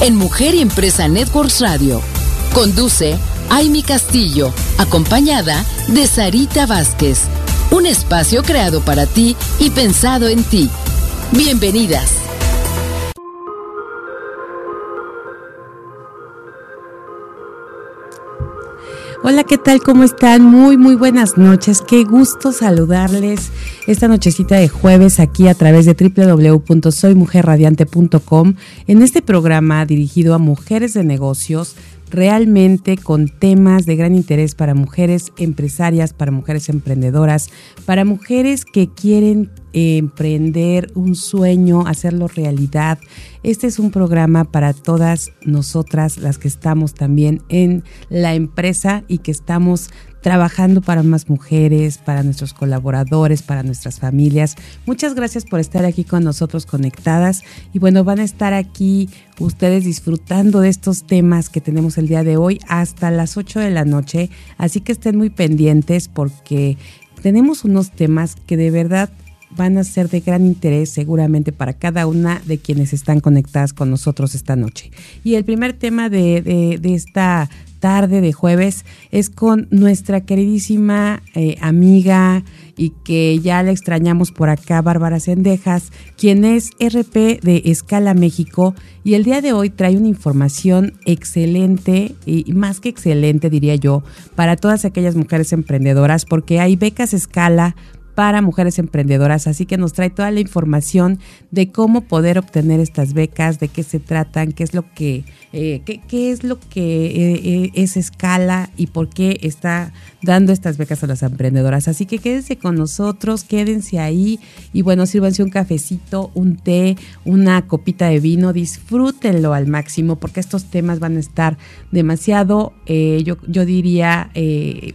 en Mujer y Empresa Networks Radio. Conduce Aimi Castillo, acompañada de Sarita Vázquez. Un espacio creado para ti y pensado en ti. Bienvenidas. Hola, ¿qué tal? ¿Cómo están? Muy, muy buenas noches. Qué gusto saludarles esta nochecita de jueves aquí a través de www.soymujerradiante.com en este programa dirigido a mujeres de negocios realmente con temas de gran interés para mujeres empresarias, para mujeres emprendedoras, para mujeres que quieren emprender un sueño, hacerlo realidad. Este es un programa para todas nosotras, las que estamos también en la empresa y que estamos trabajando para más mujeres, para nuestros colaboradores, para nuestras familias. Muchas gracias por estar aquí con nosotros conectadas y bueno, van a estar aquí ustedes disfrutando de estos temas que tenemos el día de hoy hasta las 8 de la noche, así que estén muy pendientes porque tenemos unos temas que de verdad van a ser de gran interés seguramente para cada una de quienes están conectadas con nosotros esta noche. Y el primer tema de, de, esta tarde de jueves es con nuestra queridísima eh, amiga y que ya la extrañamos por acá, Bárbara Sendejas, quien es RP de Escala México y el día de hoy trae una información excelente y más que excelente diría yo para todas aquellas mujeres emprendedoras porque hay becas Escala para mujeres emprendedoras, así que nos trae toda la información de cómo poder obtener estas becas, de qué se tratan, qué es lo que eh, qué, es lo que eh, eh, es escala y por qué está dando estas becas a las emprendedoras. Así que quédense con nosotros, quédense ahí y bueno, sírvanse un cafecito, un té, una copita de vino, disfrútenlo al máximo porque estos temas van a estar demasiado, yo, yo diría,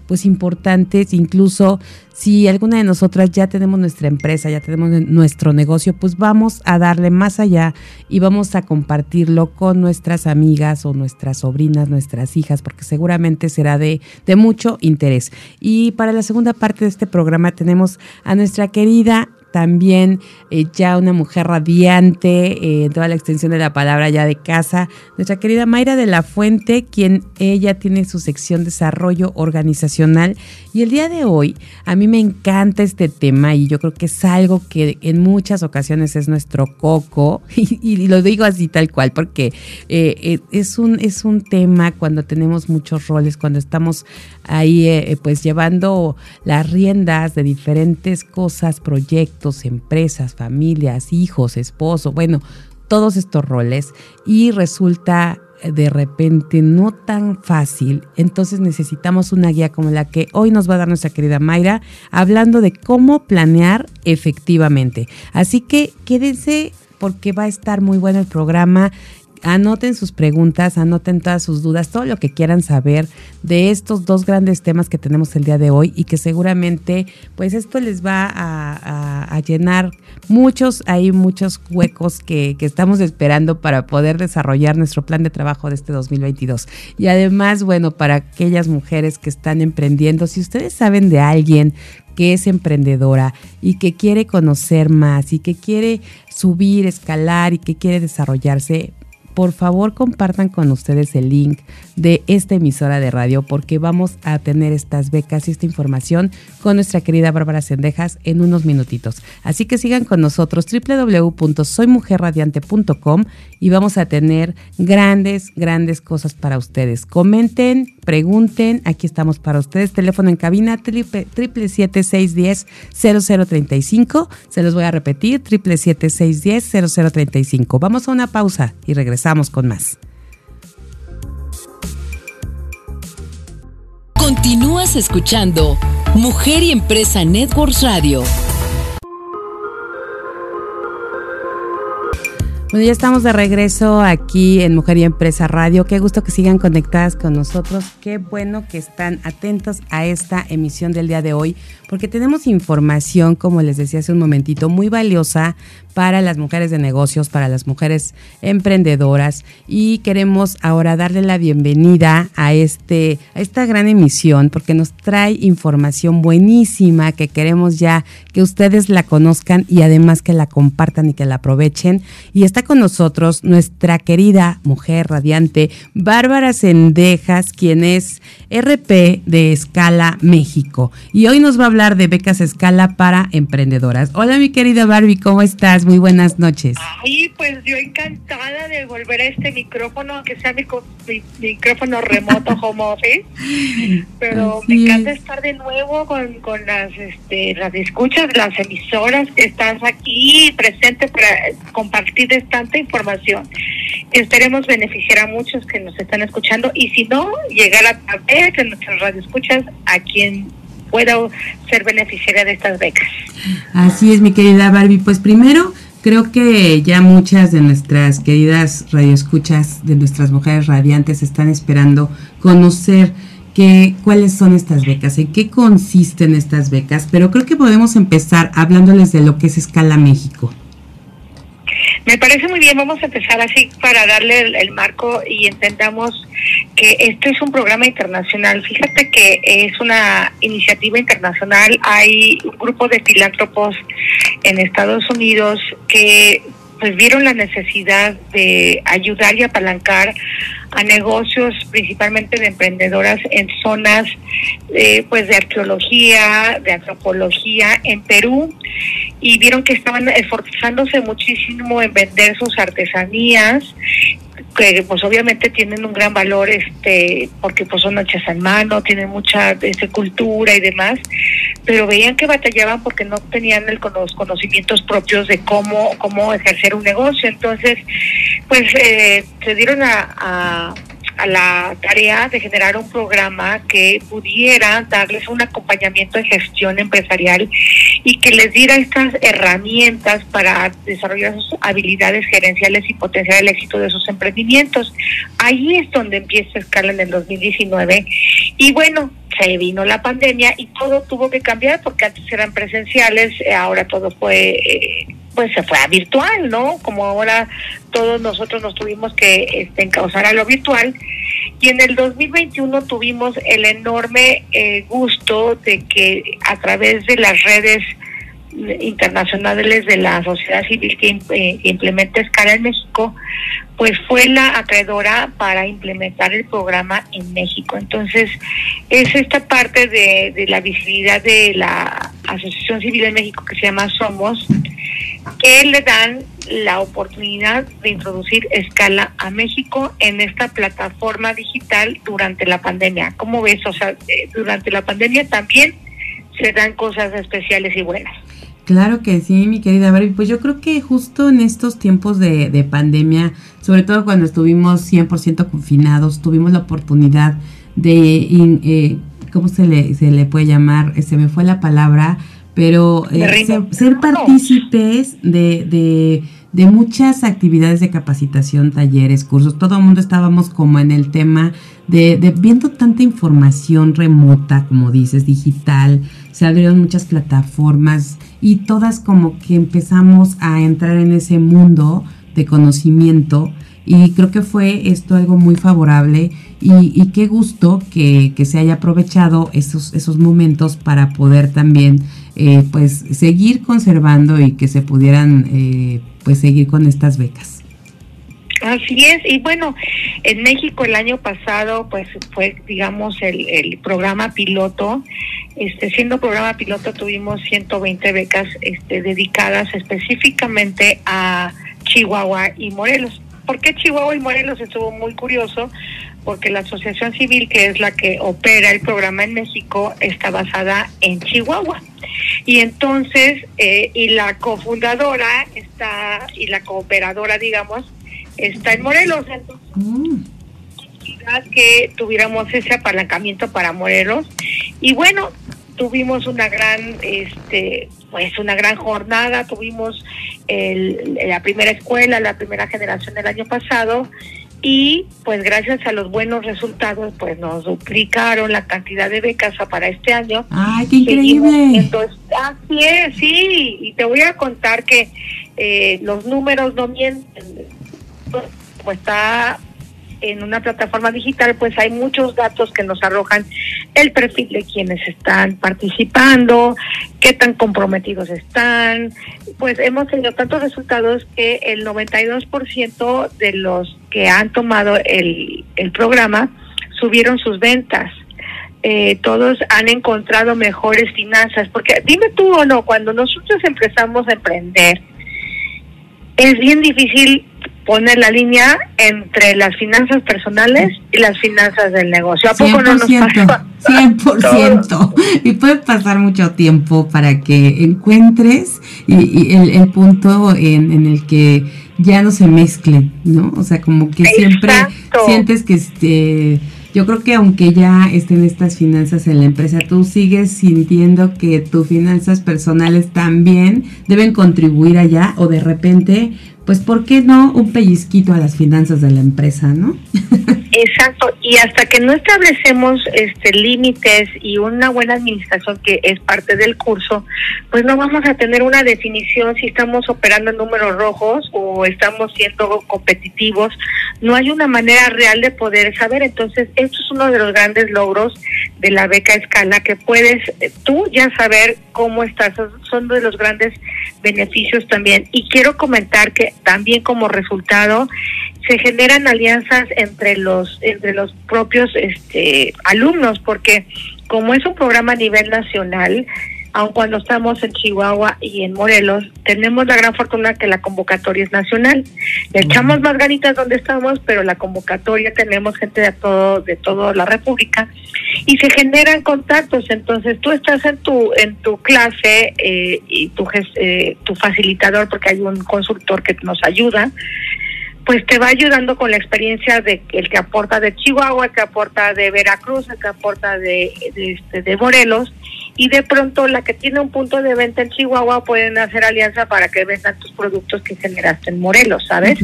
pues importantes, incluso si alguna de nosotras ya tenemos nuestra empresa, ya tenemos nuestro negocio, pues vamos a darle más allá y vamos a compartirlo con nuestras amigas amigas o nuestras sobrinas, nuestras hijas, porque seguramente será de, de mucho interés. Y para la segunda parte de este programa tenemos a nuestra querida también eh, ya una mujer radiante, eh, toda la extensión de la palabra ya de casa, nuestra querida Mayra de la Fuente, quien ella tiene su sección desarrollo organizacional. Y el día de hoy a mí me encanta este tema y yo creo que es algo que en muchas ocasiones es nuestro coco y, lo digo así tal cual porque eh, es, un, es un tema cuando tenemos muchos roles, cuando estamos ahí pues llevando las riendas de diferentes cosas, proyectos empresas, familias, hijos, esposo, bueno, todos estos roles y resulta eh, de repente no tan fácil, entonces necesitamos una guía como la que hoy nos va a dar nuestra querida Mayra, hablando de cómo planear efectivamente. Así que quédense porque va a estar muy bueno el programa. Anoten sus preguntas, anoten todas sus dudas, todo lo que quieran saber de estos dos grandes temas que tenemos el día de hoy y que seguramente pues esto les va a, llenar muchos, hay muchos huecos que, que, estamos esperando para poder desarrollar nuestro plan de trabajo de este 2022. Y además, bueno, para aquellas mujeres que están emprendiendo, si ustedes saben de alguien que es emprendedora y que quiere conocer más y que quiere subir, escalar y que quiere desarrollarse, por favor compartan con ustedes el link de esta emisora de radio porque vamos a tener estas becas y esta información con nuestra querida Bárbara Sendejas en unos minutitos. Así que sigan con nosotros www.soymujerradiante.com y vamos a tener grandes, grandes cosas para ustedes. Comenten, pregunten, aquí estamos para ustedes. Teléfono en cabina triple, triple siete seis diez cero cero treinta y cinco. Se los voy a repetir, triple siete seis diez cero cero treinta y cinco. Vamos a una pausa y regresamos con más. Continúas escuchando Mujer y Empresa Networks Radio. Bueno, ya estamos de regreso aquí en Mujer y Empresa Radio. Qué gusto que sigan conectadas con nosotros. Qué bueno que están atentos a esta emisión del día de hoy, porque tenemos información, como les decía hace un momentito, muy valiosa para las mujeres de negocios, para las mujeres emprendedoras y queremos ahora darle la bienvenida a este a esta gran emisión porque nos trae información buenísima que queremos ya que ustedes la conozcan y además que la compartan y que la aprovechen. Y está con nosotros nuestra querida mujer radiante Bárbara Sendejas, quien es RP de Escala México. Y hoy nos va a hablar de becas Escala para emprendedoras. Hola mi querida Barbie, ¿cómo estás? Muy buenas noches. Ay, pues yo encantada de volver a este micrófono, aunque sea mi, micrófono remoto home office. Pero me encanta estar de nuevo con, con las, este, las escuchas, las emisoras que estás aquí presente para compartir tanta información. Esperemos beneficiar a muchos que nos están escuchando y si no, llegar a través de nuestras radioescuchas a quien pueda ser beneficiaria de estas becas. Así es, mi querida Barbie. Pues primero, creo que ya muchas de nuestras queridas radioescuchas, de nuestras mujeres radiantes, están esperando conocer que, cuáles son estas becas, en qué consisten estas becas, pero creo que podemos empezar hablándoles de lo que es Escala México. Me parece muy bien, vamos a empezar así para darle el, marco y entendamos que esto es un programa internacional. Fíjate que es una iniciativa internacional, hay un grupo de filántropos en Estados Unidos que pues vieron la necesidad de ayudar y apalancar a negocios principalmente de emprendedoras en zonas eh, pues de arqueología, de antropología en Perú. Y vieron que estaban esforzándose muchísimo en vender sus artesanías que pues obviamente tienen un gran valor este porque pues son hechas en mano tienen mucha este, cultura y demás pero veían que batallaban porque no tenían el, los conocimientos propios de cómo cómo ejercer un negocio entonces pues eh, se dieron a a la tarea de generar un programa que pudiera darles un acompañamiento de gestión empresarial y que les diera estas herramientas para desarrollar sus habilidades gerenciales y potenciar el éxito de sus emprendimientos. Ahí es donde empieza Escala en el 2019 y bueno, se vino la pandemia y todo tuvo que cambiar porque antes eran presenciales, eh, ahora todo fue... Eh, pues se fue a virtual, ¿no? Como ahora todos nosotros nos tuvimos que este, encauzar a lo virtual. Y en el 2021 tuvimos el enorme eh, gusto de que a través de las redes internacionales de la sociedad civil que eh, implementa Escala en México, pues fue la acreedora para implementar el programa en México. Entonces, es esta parte de, de la visibilidad de la Asociación Civil de México que se llama Somos, que le dan la oportunidad de introducir escala a México en esta plataforma digital durante la pandemia. ¿Cómo ves? O sea, eh, durante la pandemia también se dan cosas especiales y buenas. Claro que sí, mi querida Barbie. Pues yo creo que justo en estos tiempos de, de pandemia, sobre todo cuando estuvimos 100% confinados, tuvimos la oportunidad de, eh, ¿cómo se le, se le puede llamar? Se me fue la palabra, pero eh, ser, partícipes de, de, de, muchas actividades de capacitación, talleres, cursos, todo el mundo estábamos como en el tema de, de, viendo tanta información remota, como dices, digital, se abrieron muchas plataformas y todas como que empezamos a entrar en ese mundo de conocimiento y creo que fue esto algo muy favorable y, qué gusto que, que, se haya aprovechado esos, esos momentos para poder también eh, pues seguir conservando y que se pudieran eh, pues seguir con estas becas. Así es, y bueno, en México el año pasado pues fue digamos el, el programa piloto, este siendo programa piloto tuvimos 120 becas este dedicadas específicamente a Chihuahua y Morelos. ¿Por qué Chihuahua y Morelos estuvo muy curioso? Porque la asociación civil, que es la que opera el programa en México, está basada en Chihuahua. Y entonces, eh, y la cofundadora está, y la cooperadora, digamos, está en Morelos. Entonces, mm. que tuviéramos ese apalancamiento para Morelos. Y bueno, tuvimos una gran, este, pues una gran jornada, tuvimos el, la primera escuela, la primera generación del año pasado y pues gracias a los buenos resultados pues nos duplicaron la cantidad de becas para este año. ¡Ay, qué increíble! Entonces, así es, sí, y te voy a contar que eh, los números no mienten, pues está en una plataforma digital, pues hay muchos datos que nos arrojan el perfil de quienes están participando, qué tan comprometidos están. Pues hemos tenido tantos resultados que el 92% de los que han tomado el, el programa subieron sus ventas. Eh, todos han encontrado mejores finanzas, porque dime tú o no, cuando nosotros empezamos a emprender, es bien difícil poner la línea entre las finanzas personales y las finanzas del negocio. ¿A poco no nos pasa? 100%. Y puede pasar mucho tiempo para que encuentres y, el, punto en, en, el que ya no se mezclen, ¿no? O sea, como que siempre sientes que este yo creo que aunque ya estén estas finanzas en la empresa, tú sigues sintiendo que tus finanzas personales también deben contribuir allá o de repente pues ¿por qué no un pellizquito a las finanzas de la empresa, no? Exacto, y hasta que no establecemos este límites y una buena administración que es parte del curso, pues no vamos a tener una definición si estamos operando en números rojos o estamos siendo competitivos. No hay una manera real de poder saber. Entonces, esto es uno de los grandes logros de la beca escala que puedes eh, tú ya saber cómo estás. Son de los grandes beneficios también. Y quiero comentar que también como resultado se generan alianzas entre los entre los propios este alumnos porque como es un programa a nivel nacional aun cuando estamos en Chihuahua y en Morelos, tenemos la gran fortuna que la convocatoria es nacional. Le echamos más ganitas donde estamos, pero la convocatoria tenemos gente de todo de toda la República y se generan contactos. Entonces tú estás en tu en tu clase eh, y tu eh, tu facilitador, porque hay un consultor que nos ayuda pues te va ayudando con la experiencia de el que aporta de Chihuahua, el que aporta de Veracruz, el que aporta de, de, este, de Morelos, y de pronto la que tiene un punto de venta en Chihuahua pueden hacer alianza para que vendan tus productos que generaste en Morelos, ¿sabes?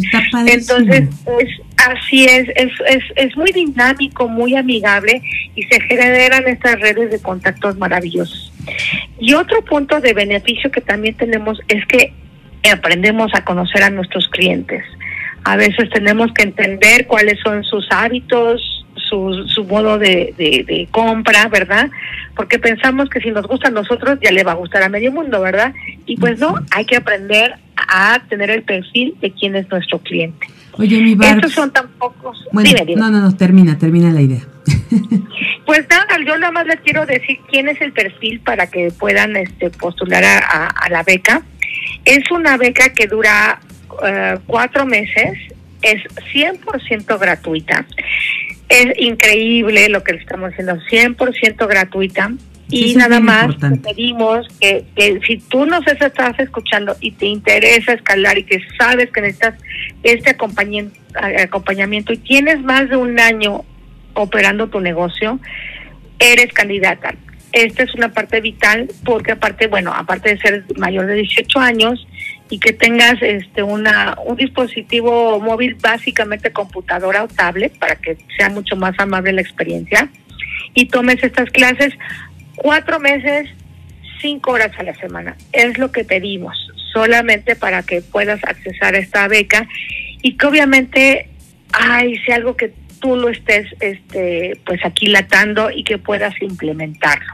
Entonces, es, así es, es, es, es muy dinámico, muy amigable y se generan estas redes de contactos maravillosos. Y otro punto de beneficio que también tenemos es que aprendemos a conocer a nuestros clientes a veces tenemos que entender cuáles son sus hábitos, su, su modo de, de, compra, ¿verdad? Porque pensamos que si nos gusta a nosotros ya le va a gustar a medio mundo, ¿verdad? Y pues no, hay que aprender a tener el perfil de quién es nuestro cliente. Oye, mi bar... Estos son tan pocos. Bueno, no, no, no, termina, termina la idea. pues nada, yo nada más les quiero decir quién es el perfil para que puedan este, postular a, a la beca. Es una beca que dura eh, cuatro meses, es 100% gratuita. Es increíble lo que le estamos haciendo, 100% gratuita. y nada más pedimos que, que, si tú nos estás escuchando y te interesa escalar y que sabes que necesitas este acompañamiento, acompañamiento y tienes más de un año operando tu negocio, eres candidata. Esta es una parte vital porque aparte, bueno, aparte de ser mayor de 18 años, y que tengas este una un dispositivo móvil básicamente computadora o tablet para que sea mucho más amable la experiencia y tomes estas clases cuatro meses cinco horas a la semana. Es lo que pedimos solamente para que puedas accesar a esta beca y que obviamente ay sea algo que tú lo estés este pues aquilatando y que puedas implementarlo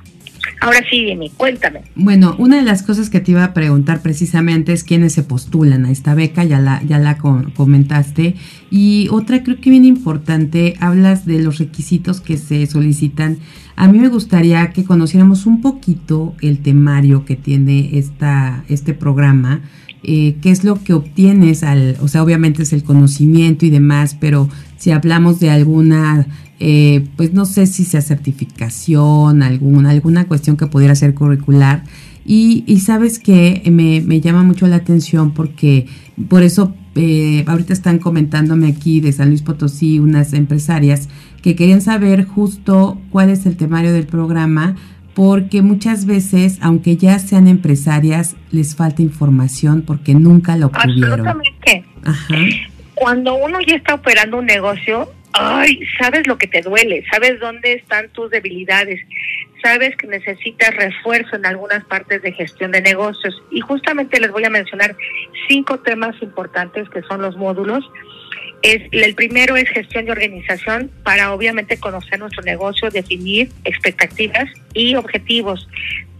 Ahora sí, Demi, cuéntame. Bueno, una de las cosas que te iba a preguntar precisamente es quiénes se postulan a esta beca, ya la, ya la comentaste. Y otra creo que bien importante, hablas de los requisitos que se solicitan. A mí me gustaría que conociéramos un poquito el temario que tiene esta, este programa. Eh, qué es lo que obtienes al, o sea, obviamente es el conocimiento y demás, pero si hablamos de alguna eh, pues no sé si sea certificación, alguna, alguna cuestión que pudiera ser curricular. Y, y sabes que me, me, llama mucho la atención porque por eso eh, ahorita están comentándome aquí de San Luis Potosí unas empresarias que querían saber justo cuál es el temario del programa porque muchas veces, aunque ya sean empresarias, les falta información porque nunca lo obtuvieron. Absolutamente. Cuando uno ya está operando un negocio, ay, sabes lo que te duele, sabes dónde están tus debilidades, sabes que necesitas refuerzo en algunas partes de gestión de negocios. Y justamente les voy a mencionar cinco temas importantes que son los módulos es, el primero es gestión de organización para obviamente conocer nuestro negocio, definir expectativas y objetivos.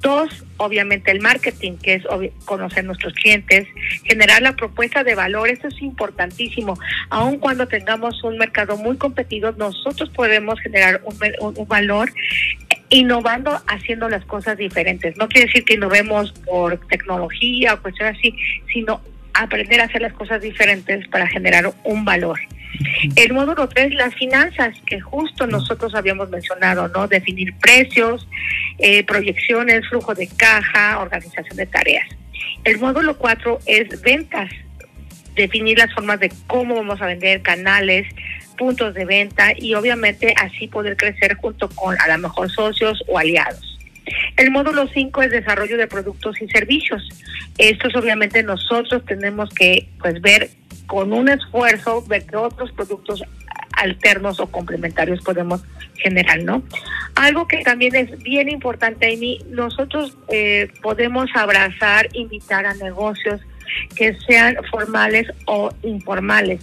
Dos, obviamente el marketing, que es conocer nuestros clientes, generar la propuesta de valor, eso es importantísimo. Aun cuando tengamos un mercado muy competido, nosotros podemos generar un, valor innovando, haciendo las cosas diferentes. No quiere decir que innovemos por tecnología o cuestiones así, sino aprender a hacer las cosas diferentes para generar un valor. El módulo 3, las finanzas, que justo nosotros habíamos mencionado, ¿no? Definir precios, eh, proyecciones, flujo de caja, organización de tareas. El módulo 4 es ventas, definir las formas de cómo vamos a vender, canales, puntos de venta y obviamente así poder crecer junto con a lo mejor socios o aliados. El módulo 5 es desarrollo de productos y servicios. Estos obviamente nosotros tenemos que pues ver con un esfuerzo, ver qué otros productos alternos o complementarios podemos generar, ¿no? Algo que también es bien importante, Amy, nosotros eh, podemos abrazar, invitar a negocios que sean formales o informales,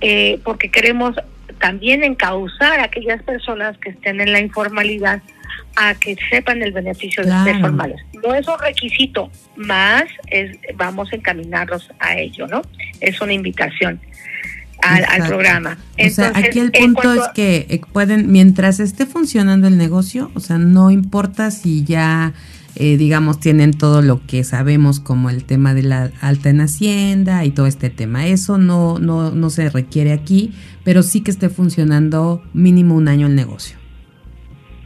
eh, porque queremos también encauzar a aquellas personas que estén en la informalidad a que sepan el beneficio de ser formales. No es un requisito, más es, vamos a encaminarlos a ello, ¿no? Es una invitación. Al, programa. o sea, aquí el punto es que eh, pueden, mientras esté funcionando el negocio, o sea, no importa si ya, eh, digamos, tienen todo lo que sabemos como el tema de la alta en Hacienda y todo este tema. Eso no, no, no se requiere aquí, pero sí que esté funcionando mínimo un año el negocio.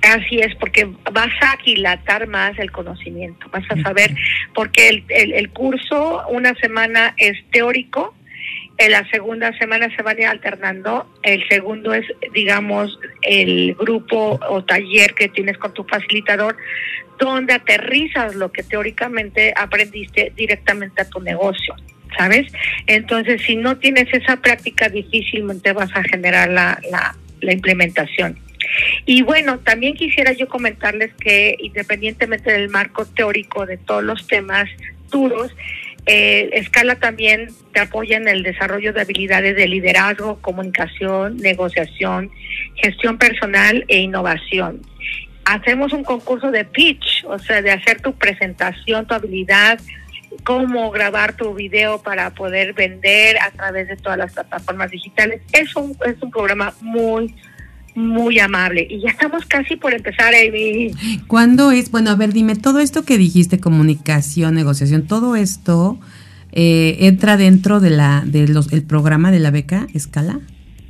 Así es, porque vas a aquilatar más el conocimiento, vas a saber, porque el, el, curso una semana es teórico, en la segunda semana se van a ir alternando, el segundo es, digamos, el grupo o taller que tienes con tu facilitador, donde aterrizas lo que teóricamente aprendiste directamente a tu negocio. ¿Sabes? Entonces, si no tienes esa práctica, difícilmente vas a generar la, la, la implementación. Y bueno, también quisiera yo comentarles que independientemente del marco teórico de todos los temas duros, eh, Escala también te apoya en el desarrollo de habilidades de liderazgo, comunicación, negociación, gestión personal e innovación. Hacemos un concurso de pitch, o sea, de hacer tu presentación, tu habilidad, cómo grabar tu video para poder vender a través de todas las plataformas digitales. Es un, es un programa muy, muy amable. Y ya estamos casi por empezar, Amy. ¿Cuándo es? Bueno, a ver, dime, todo esto que dijiste, comunicación, negociación, todo esto eh, entra dentro de la de los el programa de la beca Escala.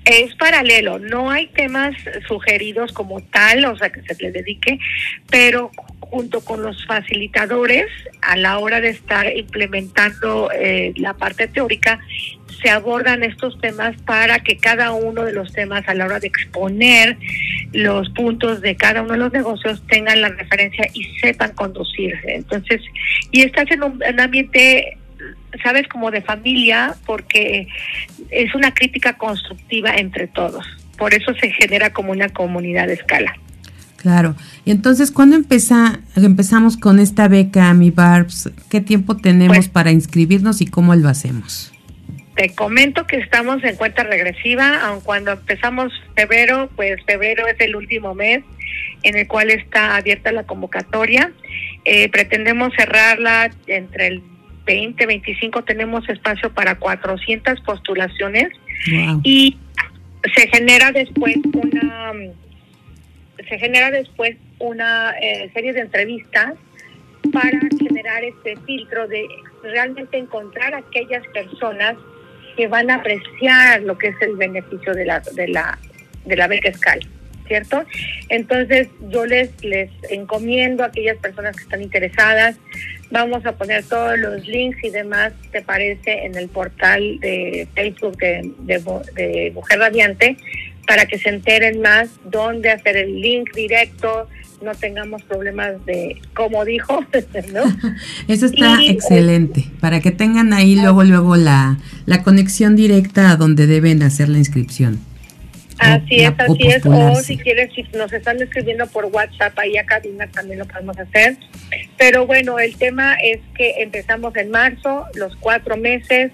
Es paralelo, no hay temas sugeridos como tal, o sea, que se le dedique, pero junto con los facilitadores, a la hora de estar implementando eh, la parte teórica, se abordan estos temas para que cada uno de los temas a la hora de exponer los puntos de cada uno de los negocios tengan la referencia y sepan conducirse. Entonces, y estás en un, ambiente sabes, como de familia, porque es una crítica constructiva entre todos. Por eso se genera como una comunidad de escala. Claro. Y entonces, ¿cuándo empezamos con esta beca, mi Barbs? ¿Qué tiempo tenemos pues para inscribirnos y cómo lo hacemos? Te comento que estamos en cuenta regresiva, aun cuando empezamos febrero, pues febrero es el último mes en el cual está abierta la convocatoria. Eh, pretendemos cerrarla entre el 20, 25, tenemos espacio para 400 postulaciones y se genera después una se genera después una eh, serie de entrevistas para generar este filtro de realmente encontrar aquellas personas que van a apreciar lo que es el beneficio de la, de la, de la beca escal, ¿cierto? Entonces yo les, les encomiendo a aquellas personas que están interesadas, vamos a poner todos los links y demás, te parece, en el portal de Facebook de, de, Mujer Radiante, para que se enteren más dónde hacer el link directo, no tengamos problemas de, como dijo, ¿no? Eso está excelente, para que tengan ahí luego, luego la, la conexión directa a donde deben hacer la inscripción. Así es, así es. O si quieren, si nos están escribiendo por WhatsApp, ahí a cabina también lo podemos hacer. Pero bueno, el tema es que empezamos en marzo, los cuatro meses,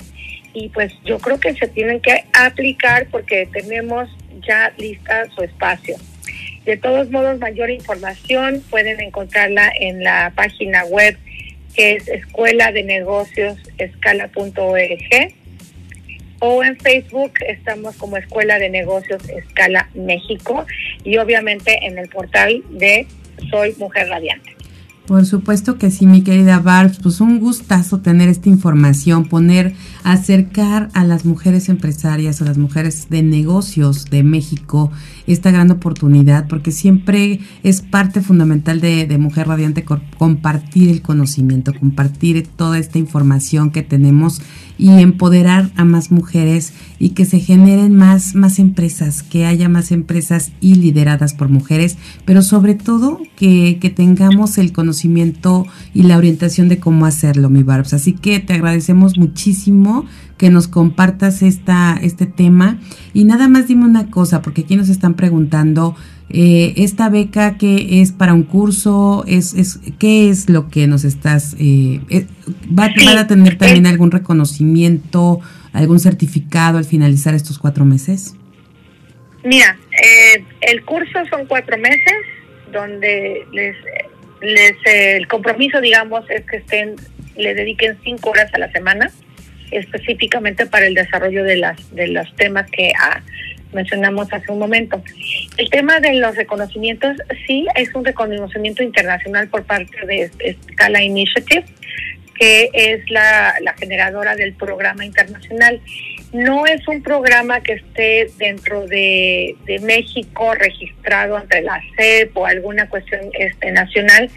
y pues yo creo que se tienen que aplicar porque tenemos ya lista su espacio. De todos modos, mayor información pueden encontrarla en la página web que es escuela de negocios escala.org o en Facebook estamos como Escuela de Negocios Escala México y obviamente en el portal de Soy Mujer Radiante. Por supuesto que sí, mi querida Barbs, pues un gustazo tener esta información, poner, acercar a las mujeres empresarias, a las mujeres de negocios de México esta gran oportunidad, porque siempre es parte fundamental de, de Mujer Radiante compartir el conocimiento, compartir toda esta información que tenemos y empoderar a más mujeres y que se generen más, más empresas, que haya más empresas y lideradas por mujeres, pero sobre todo que, que tengamos el conocimiento y la orientación de cómo hacerlo, mi Barbs. Así que te agradecemos muchísimo que nos compartas esta, este tema. Y nada más dime una cosa, porque aquí nos están preguntando, eh, esta beca que es para un curso, es, es qué es lo que nos estás, eh, eh va, a tener también algún reconocimiento, algún certificado al finalizar estos cuatro meses. Mira, eh, el curso son cuatro meses donde les, les el compromiso, digamos, es que estén, le dediquen cinco horas a la semana específicamente para el desarrollo de las de los temas que ah, mencionamos hace un momento. El tema de los reconocimientos sí es un reconocimiento internacional por parte de Scala Initiative, que es la, la generadora del programa internacional. No es un programa que esté dentro de, de México registrado ante la CEP o alguna cuestión este, nacional,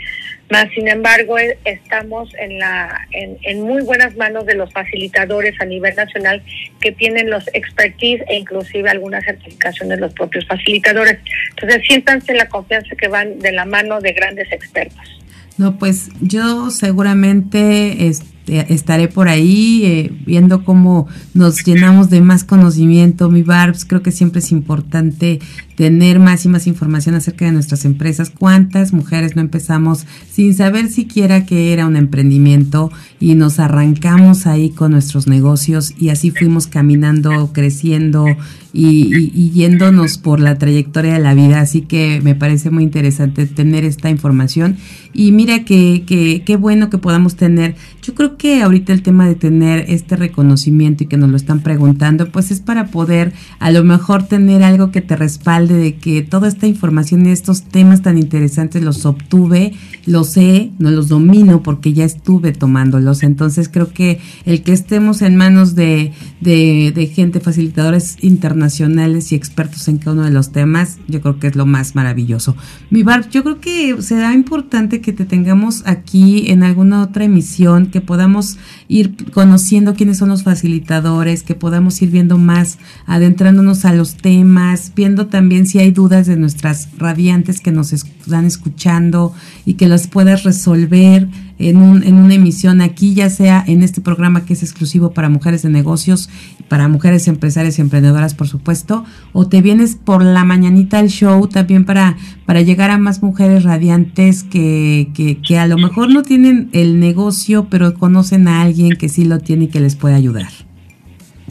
más sin embargo, e, estamos en, la, en, muy buenas manos de los facilitadores a nivel nacional que tienen los expertise e inclusive algunas certificaciones de los propios facilitadores. Entonces, siéntanse la confianza que van de la mano de grandes expertos. No, pues yo seguramente... Este estaré por ahí eh, viendo cómo nos llenamos de más conocimiento. Mi Barbs, creo que siempre es importante tener más y más información acerca de nuestras empresas. ¿Cuántas mujeres no empezamos sin saber siquiera que era un emprendimiento y nos arrancamos ahí con nuestros negocios y así fuimos caminando, creciendo y, yéndonos por la trayectoria de la vida? Así que me parece muy interesante tener esta información y mira que qué bueno que podamos tener. Yo creo que ahorita el tema de tener este reconocimiento y que nos lo están preguntando, pues es para poder a lo mejor tener algo que te respalde de que toda esta información y estos temas tan interesantes los obtuve, los sé, no los domino porque ya estuve tomándolos. Entonces creo que el que estemos en manos de, de, de gente, facilitadores internacionales y expertos en cada uno de los temas, yo creo que es lo más maravilloso. Mi Barb, yo creo que será importante que te tengamos aquí en alguna otra emisión, que podamos ir conociendo quiénes son los facilitadores, que podamos ir viendo más, adentrándonos a los temas, viendo también si hay dudas de nuestras radiantes que nos están escuchando y que las puedas resolver en, un, en una emisión aquí, ya sea en este programa que es exclusivo para mujeres de negocios, para mujeres empresarias y emprendedoras, por supuesto, o te vienes por la mañanita al show también para, para llegar a más mujeres radiantes que, que, que a lo mejor no tienen el negocio, pero conocen a alguien que sí lo tiene y que les puede ayudar.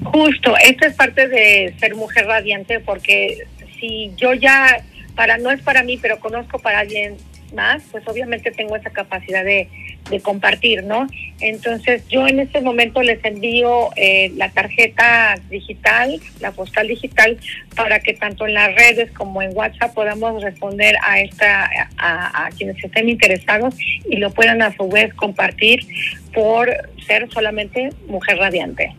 Justo, esto es parte de ser mujer radiante porque si yo ya, para no es para mí, pero conozco para alguien más, pues obviamente tengo esa capacidad de, de compartir, ¿no? Entonces yo en este momento les envío eh, la tarjeta digital, la postal digital, para que tanto en las redes como en WhatsApp podamos responder a esta, a, a quienes estén interesados y lo puedan a su vez compartir por ser solamente mujer radiante.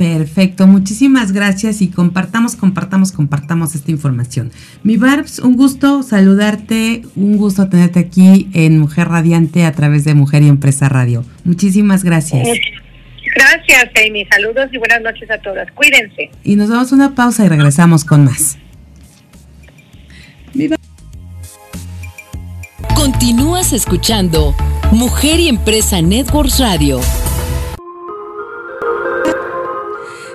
Perfecto, muchísimas gracias y compartamos, compartamos, compartamos esta información. Mi Barbs, un gusto saludarte, un gusto tenerte aquí en Mujer Radiante a través de Mujer y Empresa Radio. Muchísimas gracias. Gracias, Amy. Saludos y buenas noches a todas. Cuídense. Y nos damos una pausa y regresamos con más. Estás escuchando Mujer y Empresa Networks Radio.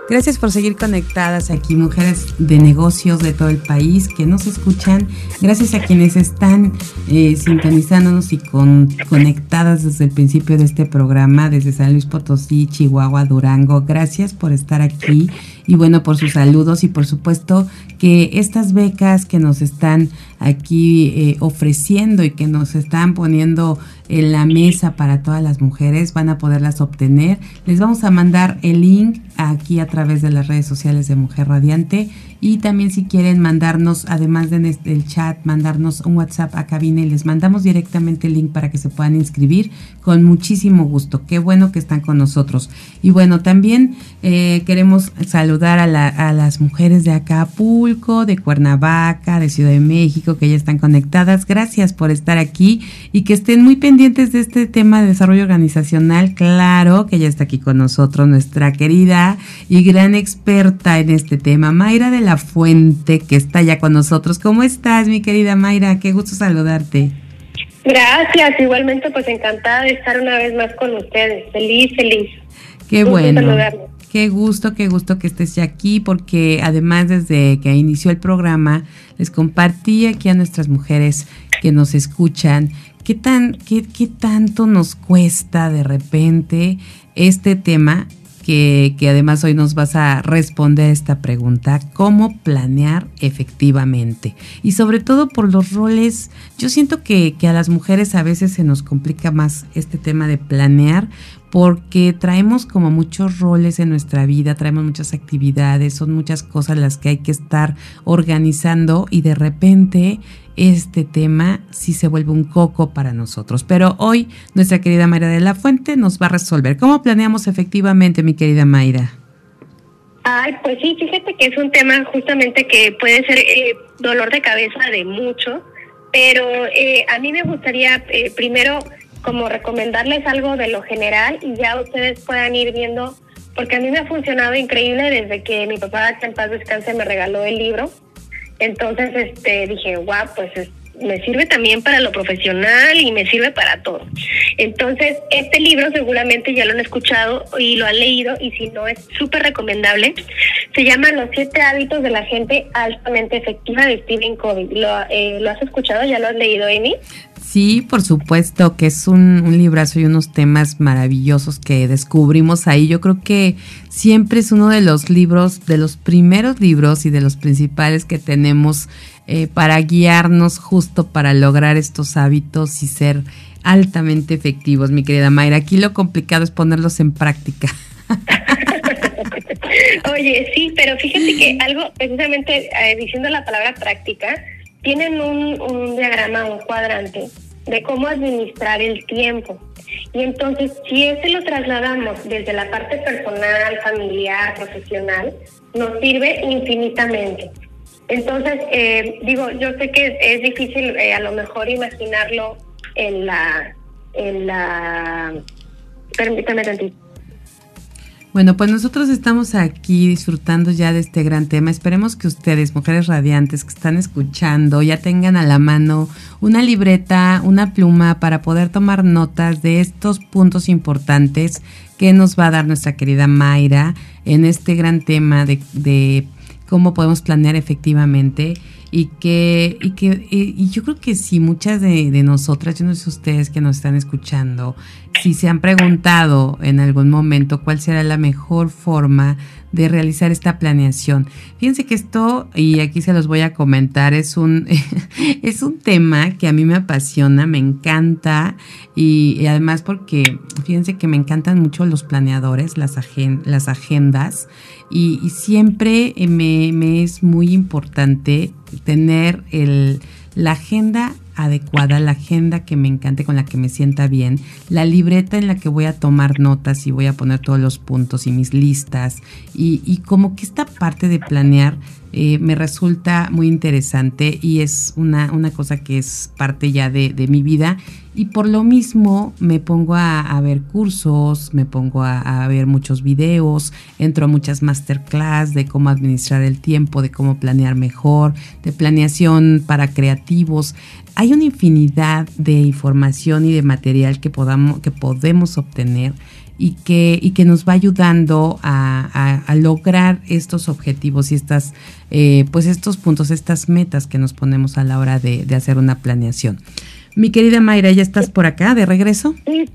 Gracias por seguir conectadas aquí, mujeres de negocios de todo el país que nos escuchan. Gracias a quienes están eh, sintonizándonos y con, conectadas desde el principio de este programa, desde San Luis Potosí, Chihuahua, Durango. Gracias por estar aquí y bueno, por sus saludos y por supuesto que estas becas que nos están aquí eh, ofreciendo y que nos están poniendo en la mesa para todas las mujeres van a poderlas obtener. Les vamos a mandar el link aquí a través de las redes sociales de Mujer Radiante y también si quieren mandarnos, además del este, chat, mandarnos un WhatsApp a cabina y les mandamos directamente el link para que se puedan inscribir con muchísimo gusto. Qué bueno que están con nosotros. Y bueno, también eh, queremos saludar a, a las mujeres de Acapulco, de Cuernavaca, de Ciudad de México, que ya están conectadas. Gracias por estar aquí y que estén muy pendientes de este tema de desarrollo organizacional. Claro que ya está aquí con nosotros nuestra querida y gran experta en este tema, Mayra de la Fuente, que está ya con nosotros. ¿Cómo estás, mi querida Mayra? Qué gusto saludarte. Gracias, igualmente pues encantada de estar una vez más con ustedes. Feliz, feliz. Qué bueno. Qué gusto, qué gusto que estés aquí, porque además desde que inició el programa les compartí aquí a nuestras mujeres que nos escuchan qué tan, qué, qué tanto nos cuesta de repente este tema que, además hoy nos vas a responder esta pregunta, ¿cómo planear efectivamente? Y sobre todo por los roles, yo siento que, que a las mujeres a veces se nos complica más este tema de planear porque traemos como muchos roles en nuestra vida, traemos muchas actividades, son muchas cosas las que hay que estar organizando y de repente este tema sí se vuelve un coco para nosotros. Pero hoy nuestra querida Mayra de la Fuente nos va a resolver. ¿Cómo planeamos efectivamente, mi querida Mayra? Ay, pues sí, fíjate que es un tema justamente que puede ser eh, dolor de cabeza de mucho, pero eh, a mí me gustaría eh, primero como recomendarles algo de lo general y ya ustedes puedan ir viendo, porque a mí me ha funcionado increíble desde que mi papá, que en paz descanse, me regaló el libro. Entonces este dije, guau, pues me sirve también para lo profesional y me sirve para todo. Entonces, este libro seguramente ya lo han escuchado y lo han leído y si no es súper recomendable. Se llama Los siete hábitos de la gente altamente efectiva de Stephen Covey. ¿Lo, eh, ¿lo has escuchado? ¿Ya lo has leído, Amy? Sí, por supuesto, que es un, un, librazo y unos temas maravillosos que descubrimos ahí. Yo creo que siempre es uno de los libros, de los primeros libros y de los principales que tenemos eh, para guiarnos justo para lograr estos hábitos y ser altamente efectivos, mi querida Mayra. Aquí lo complicado es ponerlos en práctica. Oye, sí, pero fíjate que algo, precisamente eh, diciendo la palabra práctica, tienen un, un diagrama, un cuadrante de cómo administrar el tiempo. Y entonces, si ese lo trasladamos desde la parte personal, familiar, profesional, nos sirve infinitamente. Entonces, eh, digo, yo sé que es difícil eh, a lo mejor imaginarlo en la, en la, permítame tantito bueno, pues nosotros estamos aquí disfrutando ya de este gran tema. Esperemos que ustedes, mujeres radiantes que están escuchando, ya tengan a la mano una libreta, una pluma para poder tomar notas de estos puntos importantes que nos va a dar nuestra querida Mayra en este gran tema de, cómo podemos planear efectivamente y que, y que y yo creo que si muchas de, de, nosotras, yo no sé ustedes que nos están escuchando, si se han preguntado en algún momento cuál será la mejor forma de realizar esta planeación. Fíjense que esto, y aquí se los voy a comentar, es un, es un tema que a mí me apasiona, me encanta, y, además porque fíjense que me encantan mucho los planeadores, las, las agendas, y, siempre me, me es muy importante tener el, la agenda adecuada, la agenda que me encante, con la que me sienta bien, la libreta en la que voy a tomar notas y voy a poner todos los puntos y mis listas y, como que esta parte de planear eh, me resulta muy interesante y es una, una cosa que es parte ya de, de mi vida y por lo mismo me pongo a, ver cursos, me pongo a, ver muchos videos, entro a muchas masterclass de cómo administrar el tiempo, de cómo planear mejor, de planeación para creativos. Hay una infinidad de información y de material que, podamos, que podemos obtener y que, y que nos va ayudando a, lograr estos objetivos y estas, eh, pues estos puntos, estas metas que nos ponemos a la hora de, de hacer una planeación. Mi querida Mayra, ¿ya estás por acá de regreso? Sí,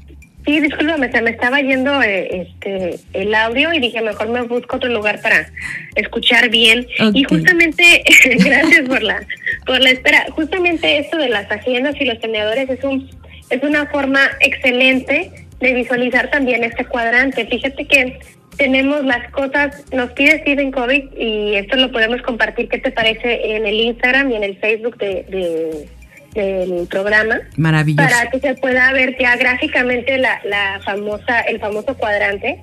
sí, discúlpame, se me estaba yendo eh, este el audio y dije, mejor me busco otro lugar para escuchar bien. Y justamente, gracias por la por la espera, justamente esto de las agendas y los planeadores es un es una forma excelente de visualizar también este cuadrante. Fíjate que tenemos las cosas, nos pide Steven Covey y esto lo podemos compartir, ¿qué te parece? En el Instagram y en el Facebook de del programa. Maravilloso. Para que se pueda ver ya gráficamente la, la famosa, el famoso cuadrante,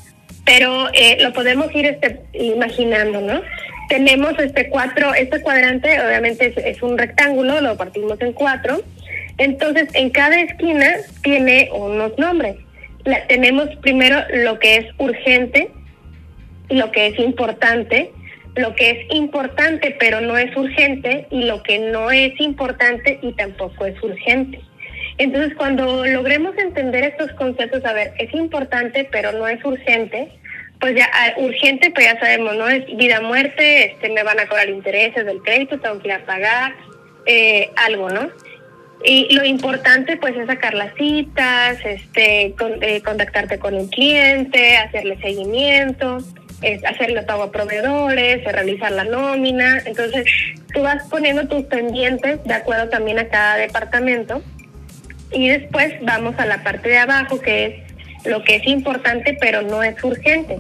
pero eh, lo podemos ir este, imaginando, ¿no? Tenemos este cuatro, este cuadrante obviamente es, un rectángulo, lo partimos en cuatro. Entonces, en cada esquina tiene unos nombres. La, tenemos primero lo que es urgente, lo que es importante, lo que es importante pero no es urgente y lo que no es importante y tampoco es urgente. Entonces, cuando logremos entender estos conceptos, a ver, es importante pero no es urgente, pues ya ah, urgente, pues ya sabemos, ¿no? Es vida muerte, este, me van a cobrar intereses del crédito, tengo que ir a pagar, eh, algo, ¿no? Y lo importante, pues, es sacar las citas, este, eh, contactarte con el cliente, hacerle seguimiento es hacerle pago a proveedores, realizar la nómina. Entonces, tú vas poniendo tus pendientes de acuerdo también a cada departamento. Y después vamos a la parte de abajo, que es lo que es importante, pero no es urgente.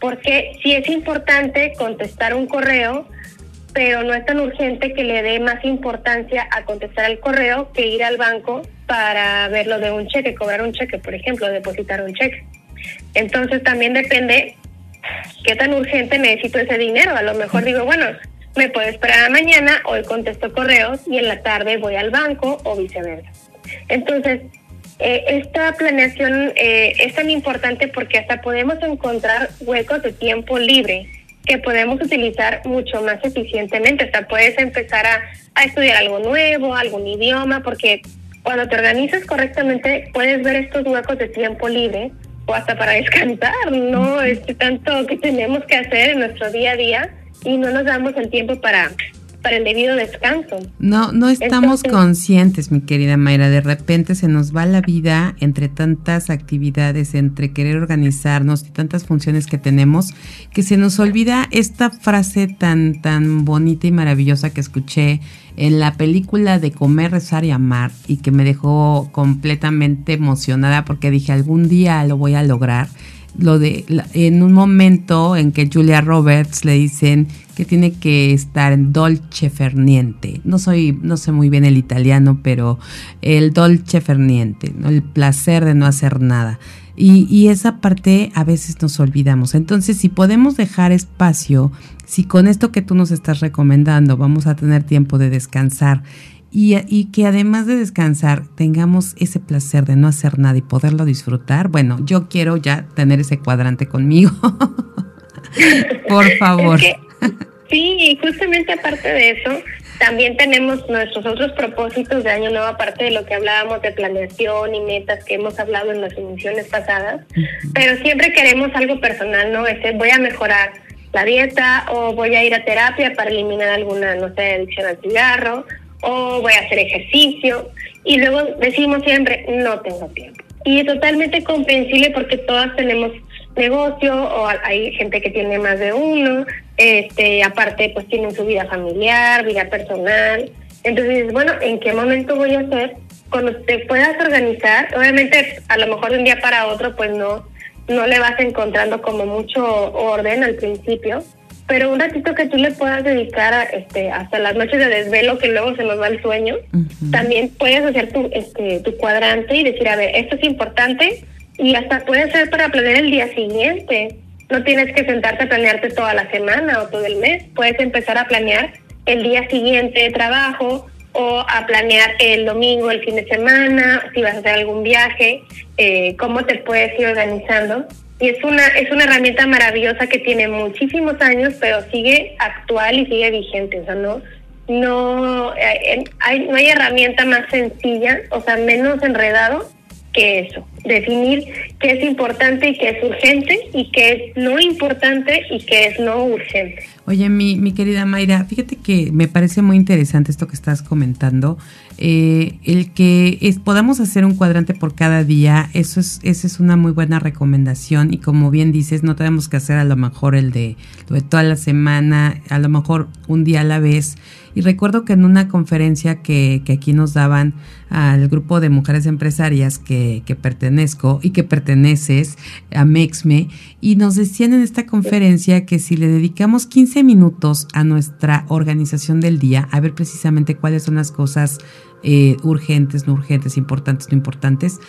Porque si es importante contestar un correo, pero no es tan urgente que le dé más importancia a contestar el correo que ir al banco para ver lo de un cheque, cobrar un cheque, por ejemplo, depositar un cheque. Entonces también depende ¿qué tan urgente necesito ese dinero? A lo mejor digo, bueno, me puedo esperar a mañana, hoy contesto correos y en la tarde voy al banco o viceversa. Entonces, eh, esta planeación eh, es tan importante porque hasta podemos encontrar huecos de tiempo libre que podemos utilizar mucho más eficientemente. Hasta puedes empezar a, a estudiar algo nuevo, algún idioma, porque cuando te organizas correctamente puedes ver estos huecos de tiempo libre o hasta para descansar, ¿no? Este tanto que tenemos que hacer en nuestro día a día y no nos damos el tiempo para para el debido descanso. No, no estamos conscientes, mi querida Mayra. De repente se nos va la vida entre tantas actividades, entre querer organizarnos y tantas funciones que tenemos, que se nos olvida esta frase tan, tan bonita y maravillosa que escuché en la película de Comer, Rezar y Amar y que me dejó completamente emocionada porque dije algún día lo voy a lograr. Lo de en un momento en que Julia Roberts le dicen que tiene que estar en dolce ferniente. No soy, no sé muy bien el italiano, pero el dolce ferniente, el placer de no hacer nada. Y, y, esa parte a veces nos olvidamos. Entonces, si podemos dejar espacio, si con esto que tú nos estás recomendando vamos a tener tiempo de descansar y, y, que además de descansar tengamos ese placer de no hacer nada y poderlo disfrutar, bueno, yo quiero ya tener ese cuadrante conmigo. Por favor. Sí, y justamente aparte de eso, también tenemos nuestros otros propósitos de año nuevo, aparte de lo que hablábamos de planeación y metas que hemos hablado en las emisiones pasadas, pero siempre queremos algo personal, ¿no? Ese, voy a mejorar la dieta o voy a ir a terapia para eliminar alguna, no sé, adicción al cigarro o voy a hacer ejercicio y luego decimos siempre, no tengo tiempo. Y es totalmente comprensible porque todas tenemos negocio o hay gente que tiene más de uno, este, aparte pues tienen su vida familiar, vida personal. Entonces, bueno, ¿en qué momento voy a hacer? Cuando te puedas organizar, obviamente a lo mejor de un día para otro pues no, no le vas encontrando como mucho orden al principio, pero un ratito que tú le puedas dedicar a, este, hasta las noches de desvelo que luego se nos va el sueño, también puedes hacer tu, este, tu cuadrante y decir, a ver, esto es importante y hasta puede ser para planear el día siguiente no tienes que sentarte a planearte toda la semana o todo el mes. Puedes empezar a planear el día siguiente de trabajo o a planear el domingo, el fin de semana, si vas a hacer algún viaje, eh, cómo te puedes ir organizando. Y es una, es una herramienta maravillosa que tiene muchísimos años, pero sigue actual y sigue vigente. O sea, no, no, eh, hay, no hay herramienta más sencilla, o sea, menos enredado que eso. Definir qué es importante y qué es urgente y qué es no importante y qué es no urgente. Oye, mi, mi querida Mayra, fíjate que me parece muy interesante esto que estás comentando. Eh, el que podamos hacer un cuadrante por cada día, eso es, esa es una muy buena recomendación. Y como bien dices, no tenemos que hacer a lo mejor el de toda la semana, a lo mejor un día a la vez. Y recuerdo que en una conferencia que, que aquí nos daban al grupo de mujeres empresarias que, que pertenezco y que perteneces a MEXME, y nos decían en esta conferencia que si le dedicamos 15 minutos a nuestra organización del día, a ver precisamente cuáles son las cosas eh, urgentes, no urgentes, importantes, no importantes,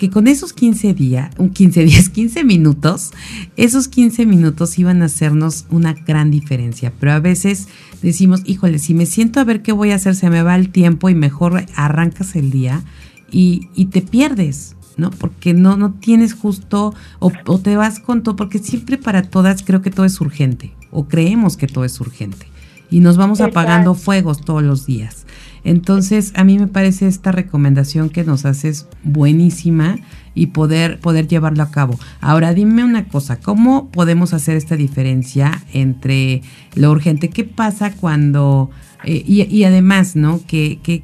que con esos 15 días, un 15 días, 15 minutos, esos 15 minutos iban a hacernos una gran diferencia. Pero a veces decimos, híjole, si me siento a ver qué voy a hacer, se me va el tiempo y mejor arrancas el día y, y te pierdes. ¿no? Porque no, no tienes justo, o, o te vas con todo, porque siempre para todas creo que todo es urgente, o creemos que todo es urgente, y nos vamos apagando fuegos todos los días. Entonces, a mí me parece esta recomendación que nos haces buenísima y poder, poder llevarlo a cabo. Ahora, dime una cosa, ¿cómo podemos hacer esta diferencia entre lo urgente? ¿Qué pasa cuando, eh, y, además, ¿no? Que, que,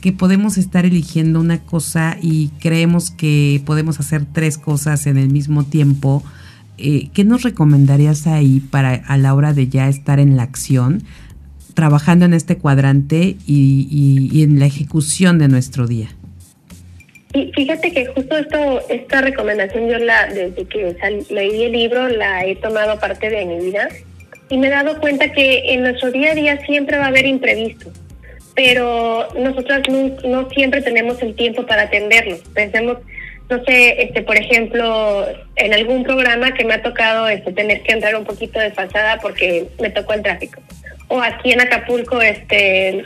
que podemos estar eligiendo una cosa y creemos que podemos hacer tres cosas en el mismo tiempo? Eh, ¿Qué nos recomendarías ahí para a la hora de ya estar en la acción? Trabajando en este cuadrante y, en la ejecución de nuestro día. Y fíjate que justo esto, esta recomendación yo la desde que leí el libro la he tomado parte de mi vida y me he dado cuenta que en nuestro día a día siempre va a haber imprevistos, pero nosotras no, no siempre tenemos el tiempo para atenderlos. Pensemos, no sé, este, por ejemplo, en algún programa que me ha tocado este, tener que entrar un poquito desfasada porque me tocó el tráfico o aquí en Acapulco este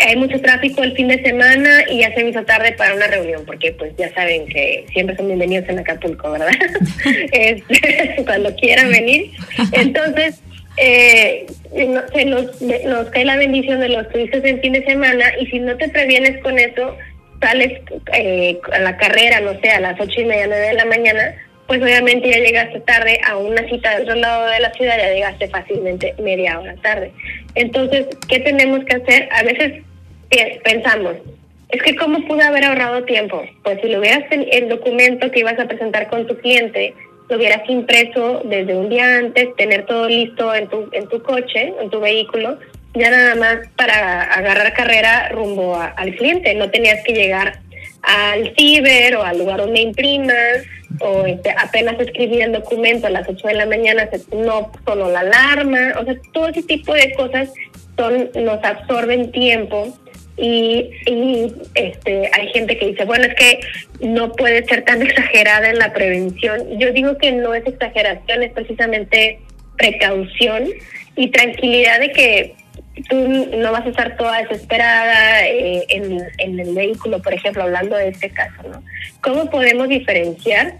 hay mucho tráfico el fin de semana y ya se me hizo tarde para una reunión, porque pues ya saben que siempre son bienvenidos en Acapulco, ¿verdad? este, cuando quieran venir. Entonces, eh, se nos, nos cae la bendición de los turistas en fin de semana y si no te previenes con eso, sales eh, a la carrera, no sé, a las ocho y media, nueve de la mañana, pues obviamente ya llegaste tarde a una cita del otro lado de la ciudad, ya llegaste fácilmente media hora tarde. Entonces, ¿qué tenemos que hacer? A veces pensamos, es que ¿cómo pude haber ahorrado tiempo? Pues si lo hubieras el documento que ibas a presentar con tu cliente, lo hubieras impreso desde un día antes, tener todo listo en tu, en tu coche, en tu vehículo, ya nada más para agarrar carrera rumbo al cliente. No tenías que llegar al ciber o al lugar donde imprimas o este, apenas escribir el documento a las 8 de la mañana no solo la alarma, o sea, todo ese tipo de cosas son nos absorben tiempo y, y este hay gente que dice, bueno, es que no puede ser tan exagerada en la prevención. Yo digo que no es exageración, es precisamente precaución y tranquilidad de que tú no vas a estar toda desesperada eh, en, el vehículo, por ejemplo, hablando de este caso, ¿no? ¿Cómo podemos diferenciar?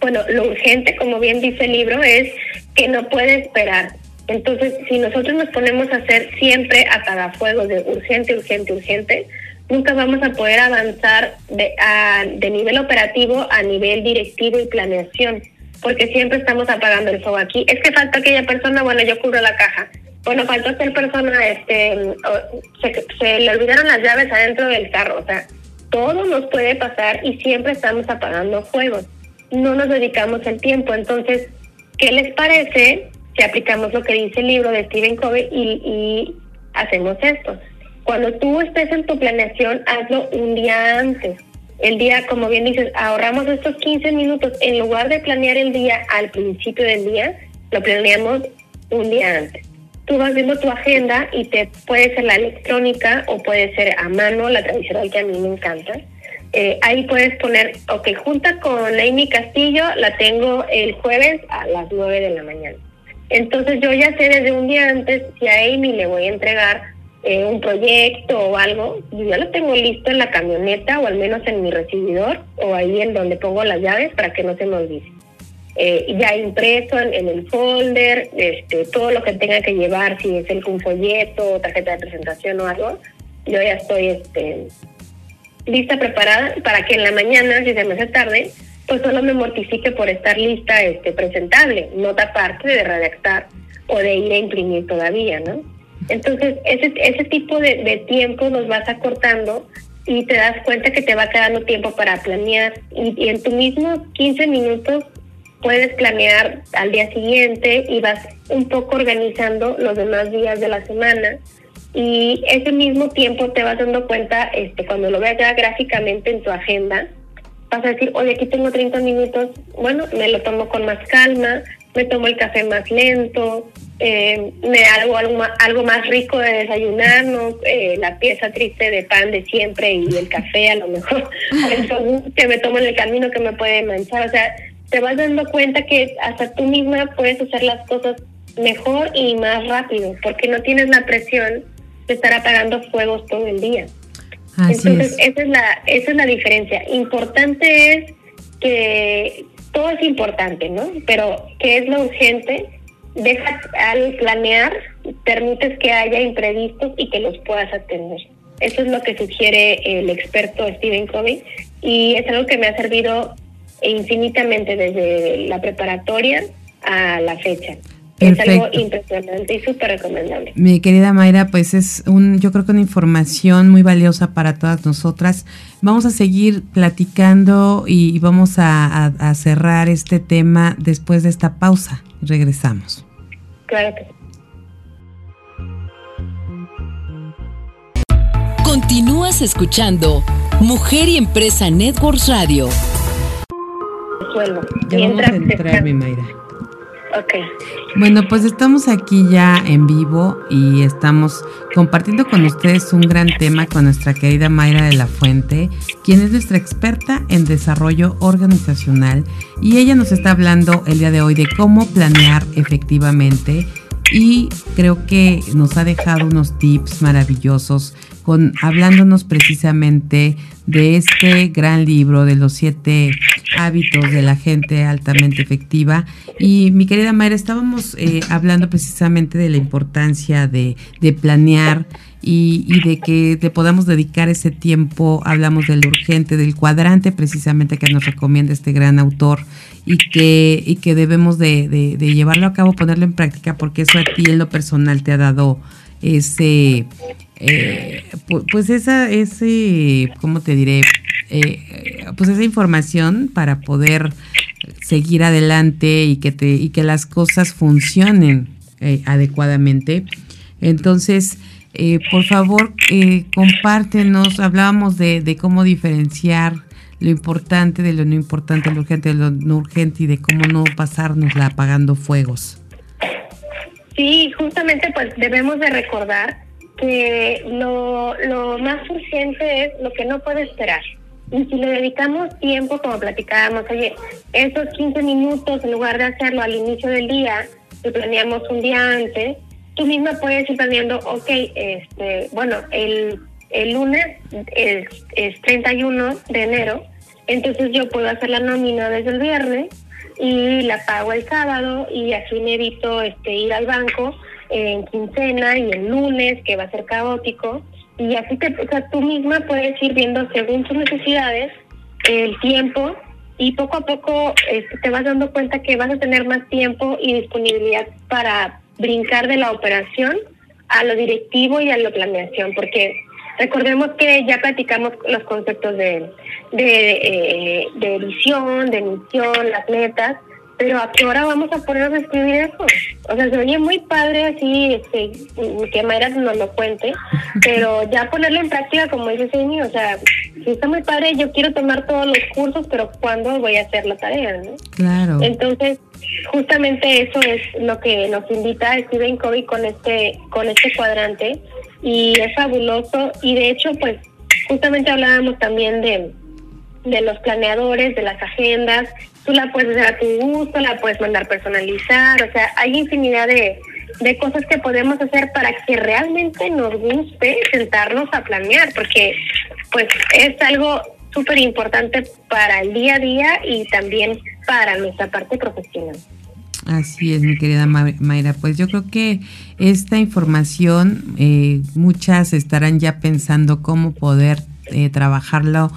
Bueno, lo urgente, como bien dice el libro, es que no puede esperar. Entonces, si nosotros nos ponemos a hacer siempre apagafuegos de urgente, urgente, urgente, nunca vamos a poder avanzar de, de nivel operativo a nivel directivo y planeación, porque siempre estamos apagando el fuego aquí. Es que falta aquella persona, bueno, yo cubro la caja bueno, faltó ser persona, este, se, le olvidaron las llaves adentro del carro, o sea, todo nos puede pasar y siempre estamos apagando fuegos. No nos dedicamos el tiempo, entonces, ¿qué les parece si aplicamos lo que dice el libro de Stephen Covey y, y hacemos esto? Cuando tú estés en tu planeación, hazlo un día antes. El día, como bien dices, ahorramos estos 15 minutos. En lugar de planear el día al principio del día, lo planeamos un día antes tú vas viendo tu agenda y te puede ser la electrónica o puede ser a mano, la tradicional que a mí me encanta. eh, ahí puedes poner, ok, junta con Amy Castillo, la tengo el jueves a las 9 de la mañana. Entonces yo ya sé desde un día antes si a Amy le voy a entregar eh, un proyecto o algo, yo ya lo tengo listo en la camioneta o al menos en mi recibidor o ahí en donde pongo las llaves para que no se me olvide. Eh, ya impreso en, el folder, este, todo lo que tenga que llevar, si es un folleto, tarjeta de presentación o algo, yo ya estoy este, lista, preparada, para que en la mañana, si se me hace tarde, pues solo me mortifique por estar lista, este, presentable, no aparte de redactar o de ir a imprimir todavía, ¿no? Entonces, ese, ese tipo de, de tiempo nos vas acortando y te das cuenta que te va quedando tiempo para planear y, y en tu mismos 15 minutos puedes planear al día siguiente y vas un poco organizando los demás días de la semana y ese mismo tiempo te vas dando cuenta, este, cuando lo veas ya gráficamente en tu agenda, vas a decir, oye, aquí tengo 30 minutos, bueno, me lo tomo con más calma, me tomo el café más lento, eh, me hago algo algo más rico de desayunar, ¿no? Eh, la pieza triste de pan de siempre y el café a lo mejor, que me tomo en el camino que me puede manchar, o sea, te vas dando cuenta que hasta tú misma puedes hacer las cosas mejor y más rápido, porque no tienes la presión de estar apagando fuegos todo el día. Entonces, esa es la esa es la diferencia. Importante es que todo es importante, ¿no? Pero ¿qué es lo urgente? Deja al planear, permites que haya imprevistos y que los puedas atender. Eso es lo que sugiere el experto Stephen Covey y es algo que me ha servido infinitamente desde la preparatoria a la fecha. Es algo impresionante y súper recomendable. Mi querida Mayra, pues es un, yo creo que una información muy valiosa para todas nosotras. Vamos a seguir platicando y vamos a, cerrar este tema después de esta pausa. Regresamos. Claro que sí. Continúas escuchando Mujer y Empresa Networks Radio. Ya vamos a entrar, mi Mayra. Okay. Bueno, pues estamos aquí ya en vivo y estamos compartiendo con ustedes un gran tema con nuestra querida Mayra de la Fuente, quien es nuestra experta en desarrollo organizacional y ella nos está hablando el día de hoy de cómo planear efectivamente y creo que nos ha dejado unos tips maravillosos con hablándonos precisamente de este gran libro de los siete hábitos de la gente altamente efectiva. Y mi querida Mayra, estábamos eh, hablando precisamente de la importancia de, de planear y, y, de que te podamos dedicar ese tiempo. Hablamos del urgente, del cuadrante precisamente que nos recomienda este gran autor y que, y que debemos de, de, de llevarlo a cabo, ponerlo en práctica, porque eso a ti en lo personal te ha dado ese eh, pues esa, ese, ¿cómo te diré? Eh, pues esa información para poder seguir adelante y que, te, y que las cosas funcionen eh, adecuadamente. Entonces, eh, por favor, compártenos, hablábamos de, de cómo diferenciar lo importante de lo no importante, lo urgente de lo no urgente y de cómo no pasárnosla apagando fuegos. Sí, justamente pues debemos de recordar que lo, lo más urgente es lo que no puede esperar. Y si le dedicamos tiempo, como platicábamos, oye, esos 15 minutos, en lugar de hacerlo al inicio del día, lo planeamos un día antes, tú misma puedes ir planeando, ok, este, bueno, el, el lunes es, es 31 de enero, entonces yo puedo hacer la nómina desde el viernes y la pago el sábado y así me evito este, ir al banco en quincena y el lunes, que va a ser caótico. Y así te, o sea, tú misma puedes ir viendo según tus necesidades el tiempo y poco a poco este, te vas dando cuenta que vas a tener más tiempo y disponibilidad para brincar de la operación a lo directivo y a la planeación, porque recordemos que ya platicamos los conceptos de, de, eh, de visión, de misión, las metas, pero ¿a qué hora vamos a ponernos a escribir eso? O sea, se oye muy padre así, este, que Mayra nos lo cuente, pero ya ponerlo en práctica, como dice Semi, o sea, si está muy padre, yo quiero tomar todos los cursos, pero ¿cuándo voy a hacer la tarea? ¿no? Claro. Entonces, justamente eso es lo que nos invita a Steven Covey con este, con este cuadrante, y es fabuloso, y de hecho, pues, justamente hablábamos también de de los planeadores, de las agendas. Tú la puedes hacer a tu gusto, la puedes mandar personalizar, o sea, hay infinidad de, de cosas que podemos hacer para que realmente nos guste sentarnos a planear, porque pues es algo súper importante para el día a día y también para nuestra parte profesional. Así es, mi querida Mayra. Pues yo creo que esta información, eh, muchas estarán ya pensando cómo poder eh, trabajarlo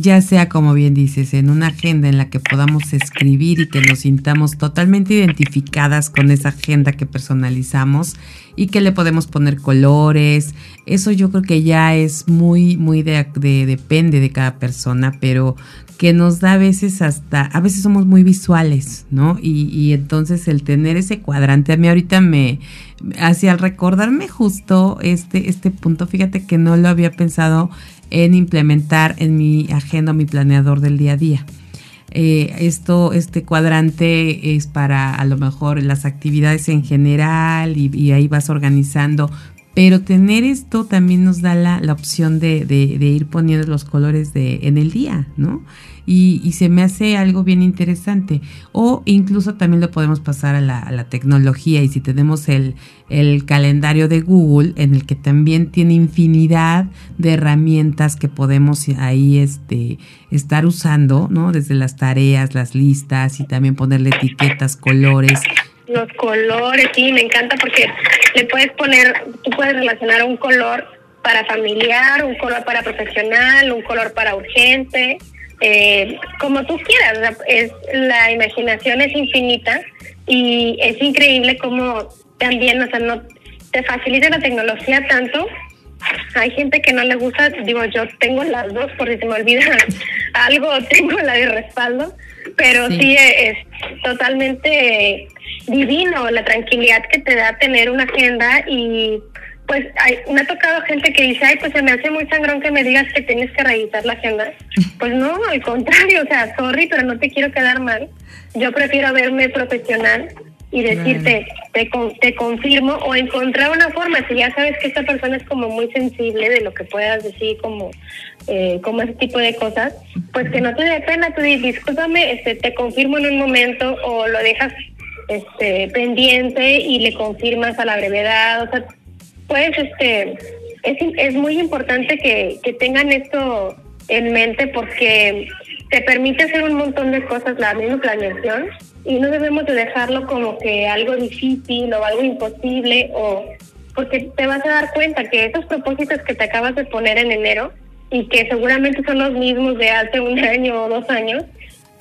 ya sea como bien dices, en una agenda en la que podamos escribir y que nos sintamos totalmente identificadas con esa agenda que personalizamos y que le podemos poner colores, eso yo creo que ya es muy, muy de, depende de cada persona, pero que nos da a veces hasta, a veces somos muy visuales, ¿no? Y, entonces el tener ese cuadrante, a mí ahorita me, hacia al recordarme justo este, este punto, fíjate que no lo había pensado en implementar en mi agenda, mi planeador del día a día. Eh, esto, este cuadrante es para a lo mejor las actividades en general y, ahí vas organizando, pero tener esto también nos da la, la opción de, de, ir poniendo los colores de, en el día, ¿no? y, se me hace algo bien interesante. O incluso también lo podemos pasar a la, tecnología y si tenemos el, el, calendario de Google en el que también tiene infinidad de herramientas que podemos ahí este, estar usando, ¿no? Desde las tareas, las listas y también ponerle etiquetas, colores. Los colores, sí, me encanta porque le puedes poner, tú puedes relacionar un color para familiar, un color para profesional, un color para urgente, eh, como tú quieras. Es, la imaginación es infinita y es increíble como también, o sea, no te facilita la tecnología tanto. Hay gente que no le gusta, digo, yo tengo las dos, por si se me olvida algo, tengo la de respaldo, pero sí, sí es totalmente divino la tranquilidad que te da tener una agenda y pues me ha tocado gente que dice, ay, pues se me hace muy sangrón que me digas que tienes que revisar la agenda. Pues no, al contrario, o sea, sorry, pero no te quiero quedar mal. Yo prefiero verme profesional y decirte, te, te confirmo o encontrar una forma, si ya sabes que esta persona es como muy sensible de lo que puedas decir, como, eh, como ese tipo de cosas, pues que no te dé pena, tú dices, discúlpame, este, te confirmo en un momento o lo dejas este, pendiente y le confirmas a la brevedad, o sea, pues este es, es muy importante que, que tengan esto en mente porque te permite hacer un montón de cosas la misma planeación y no debemos de dejarlo como que algo difícil o algo imposible o porque te vas a dar cuenta que esos propósitos que te acabas de poner en enero y que seguramente son los mismos de hace un año o dos años,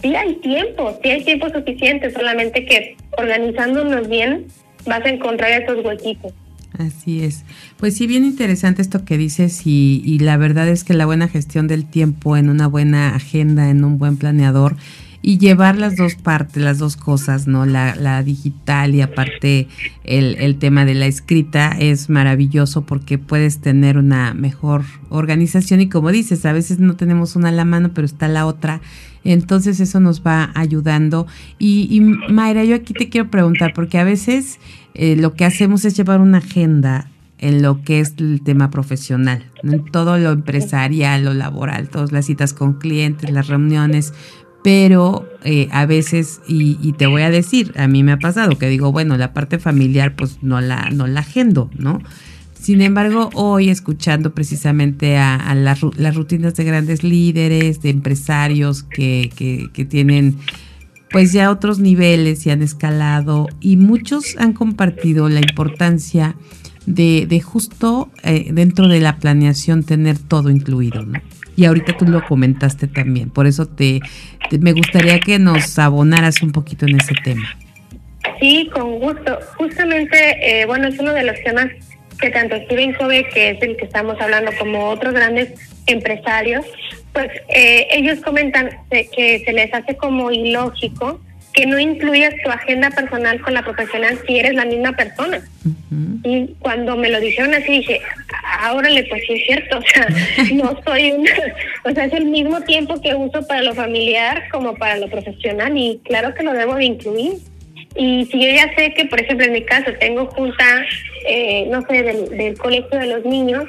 sí hay tiempo, sí hay tiempo suficiente, solamente que organizándonos bien vas a encontrar esos huequitos. Así es. Pues sí, bien interesante esto que dices y, y, la verdad es que la buena gestión del tiempo en una buena agenda, en un buen planeador y llevar las dos partes, las dos cosas, ¿no? La, la digital y aparte el, el, tema de la escrita es maravilloso porque puedes tener una mejor organización y como dices, a veces no tenemos una a la mano, pero está la otra. Entonces eso nos va ayudando. Y, y Mayra, yo aquí te quiero preguntar, porque a veces eh, lo que hacemos es llevar una agenda en lo que es el tema profesional, en todo lo empresarial, lo laboral, todas las citas con clientes, las reuniones, pero eh, a veces, y, te voy a decir, a mí me ha pasado que digo, bueno, la parte familiar pues no la, no la agendo, ¿no? Sin embargo, hoy escuchando precisamente a, las, rutinas de grandes líderes, de empresarios que, que, que tienen pues ya otros niveles y han escalado y muchos han compartido la importancia de, de justo eh, dentro de la planeación tener todo incluido, ¿no? Y ahorita tú lo comentaste también, por eso te, me gustaría que nos abonaras un poquito en ese tema. Sí, con gusto. Justamente, eh, bueno, es uno de los temas que tanto Steven Covey, que es el que estamos hablando, como otros grandes empresarios, pues eh, ellos comentan que se les hace como ilógico que no incluyas tu agenda personal con la profesional si eres la misma persona. Y cuando me lo dijeron así dije, ahora le pues sí es cierto, o sea, no soy una, o sea, es el mismo tiempo que uso para lo familiar como para lo profesional y claro que lo debo de incluir. Y si yo ya sé que, por ejemplo, en mi caso tengo junta, eh, no sé, del, del colegio de los niños,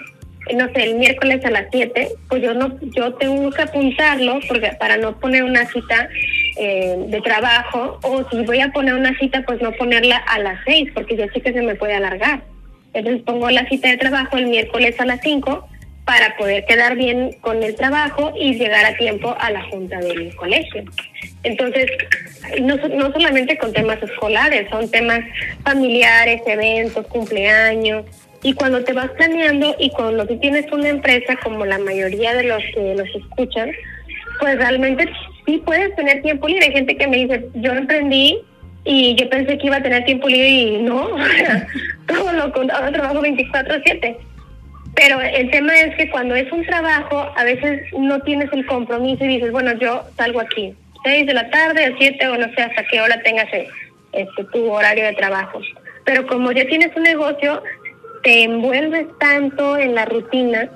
no sé, el miércoles a las 7, pues yo no yo tengo que apuntarlo porque para no poner una cita eh, de trabajo o si voy a poner una cita, pues no ponerla a las 6 porque yo sé que se me puede alargar. Entonces pongo la cita de trabajo el miércoles a las 5 para poder quedar bien con el trabajo y llegar a tiempo a la junta del colegio. Entonces, no, no solamente con temas escolares, son temas familiares, eventos, cumpleaños. Y cuando te vas planeando y cuando tú tienes una empresa, como la mayoría de los que nos escuchan, pues realmente sí puedes tener tiempo libre. Hay gente que me dice, yo emprendí y yo pensé que iba a tener tiempo libre y no, todo lo ahora trabajo 24/7. Pero el tema es que cuando es un trabajo, a veces no tienes el compromiso y dices, bueno, yo salgo aquí, 6 de la tarde, 7 o no sé hasta qué hora tengas este, tu horario de trabajo. Pero como ya tienes un negocio, te envuelves tanto en la rutina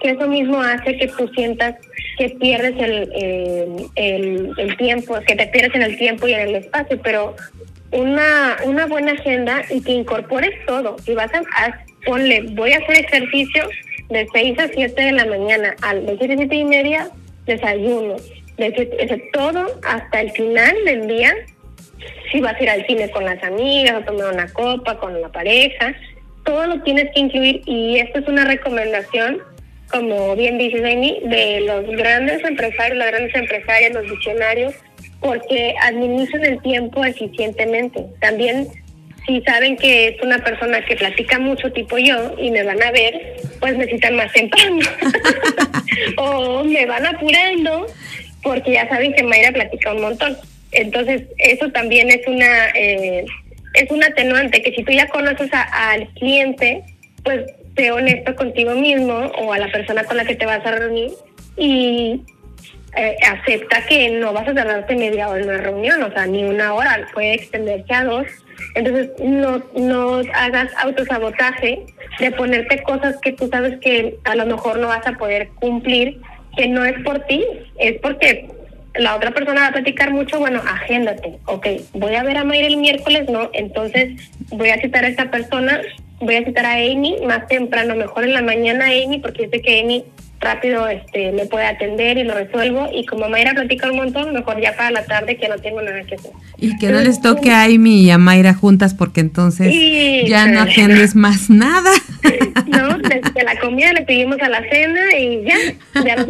que eso mismo hace que tú sientas que pierdes el, el, tiempo, que te pierdes en el tiempo y en el espacio, pero una, una buena agenda y que incorpores todo. Y vas a, ponle, voy a hacer ejercicio de 6 a 7 de la mañana, al de 7 a 7 y media, desayuno, de todo hasta el final del día, si vas a ir al cine con las amigas, a tomar una copa con la pareja, todo lo tienes que incluir y esto es una recomendación, como bien dice Amy, de los grandes empresarios, las grandes empresarias, los visionarios, porque administran el tiempo eficientemente. También si saben que es una persona que platica mucho tipo yo y me van a ver, pues necesitan más temprano. o me van apurando porque ya saben que Mayra platica un montón. Entonces, eso también es una eh, es un atenuante, que si tú ya conoces al cliente, pues sé honesto contigo mismo o a la persona con la que te vas a reunir y eh, acepta que no vas a tardarte media hora en una reunión, o sea, ni una hora, puede extenderse a dos. Entonces, no, no hagas autosabotaje de ponerte cosas que tú sabes que a lo mejor no vas a poder cumplir, que no es por ti, es porque la otra persona va a platicar mucho, bueno, agéndate, ok, voy a ver a Mayra el miércoles, no, entonces voy a citar a esta persona, voy a citar a Amy más temprano, mejor en la mañana Amy, porque yo sé que Amy rápido este me puede atender y lo resuelvo. Y como Mayra platica un montón, mejor ya para la tarde que no tengo nada que hacer. Y que no les toque a Amy y a Mayra juntas porque entonces ya no atiendes más nada. No, desde la comida le pedimos a la cena y ya, ya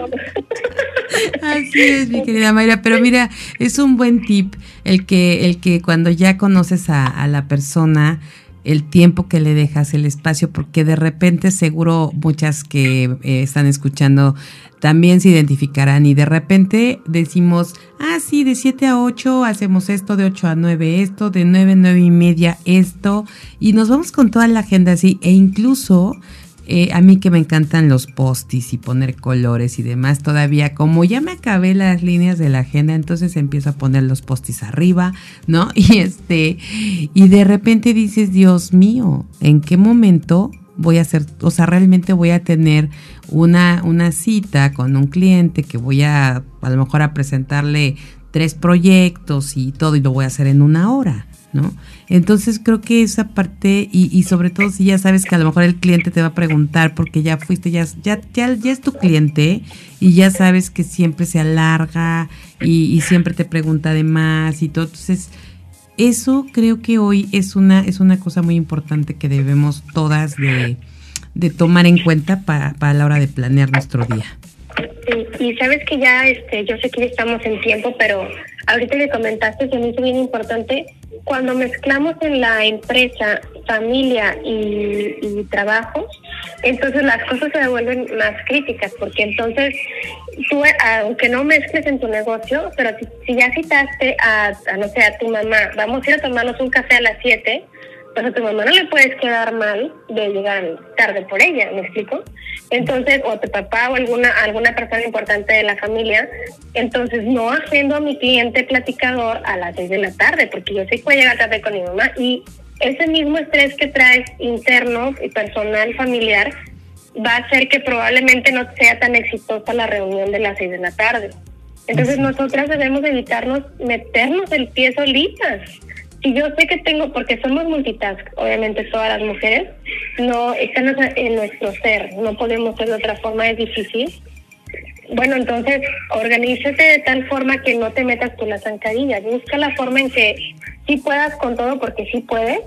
Así es, mi querida Mayra, pero mira, es un buen tip el que el que cuando ya conoces a, a la persona el tiempo que le dejas, el espacio, porque de repente seguro muchas que eh, están escuchando también se identificarán y de repente decimos, ah, sí, de 7 a 8 hacemos esto, de 8 a 9 esto, de 9 a 9 y media esto, y nos vamos con toda la agenda así, e incluso eh, a mí que me encantan los postis y poner colores y demás, todavía como ya me acabé las líneas de la agenda, entonces empiezo a poner los postis arriba, ¿no? Y este, y de repente dices, Dios mío, ¿en qué momento voy a hacer, o sea, realmente voy a tener una, una cita con un cliente que voy a, a lo mejor a presentarle tres proyectos y todo y lo voy a hacer en una hora? ¿No? Entonces creo que esa parte, y, y, sobre todo si ya sabes que a lo mejor el cliente te va a preguntar porque ya fuiste, ya, ya, ya, es tu cliente y ya sabes que siempre se alarga y, siempre te pregunta de más y todo. Entonces, eso creo que hoy es una, es una cosa muy importante que debemos todas de, de tomar en cuenta para, para la hora de planear nuestro día. Y, sabes que ya, este, yo sé que ya estamos en tiempo, pero ahorita que comentaste se me hizo bien importante cuando mezclamos en la empresa familia y, trabajo, entonces las cosas se vuelven más críticas, porque entonces tú, aunque no mezcles en tu negocio, pero si, ya citaste a, no sé, a tu mamá, vamos a ir a tomarnos un café a las 7, pues a tu mamá no le puedes quedar mal de llegar tarde por ella, ¿me explico? Entonces, o tu papá o alguna, alguna persona importante de la familia, entonces no haciendo a mi cliente platicador a las seis de la tarde, porque yo sé que voy a llegar tarde con mi mamá y ese mismo estrés que traes interno y personal familiar va a hacer que probablemente no sea tan exitosa la reunión de las seis de la tarde. Entonces nosotras debemos evitarnos meternos el pie solitas si yo sé que tengo, porque somos multitask, obviamente todas las mujeres, no está en nuestro ser, no podemos ser de otra forma, es difícil. Bueno, entonces, organízate de tal forma que no te metas con las zancadillas. Busca la forma en que sí puedas con todo, porque sí puedes,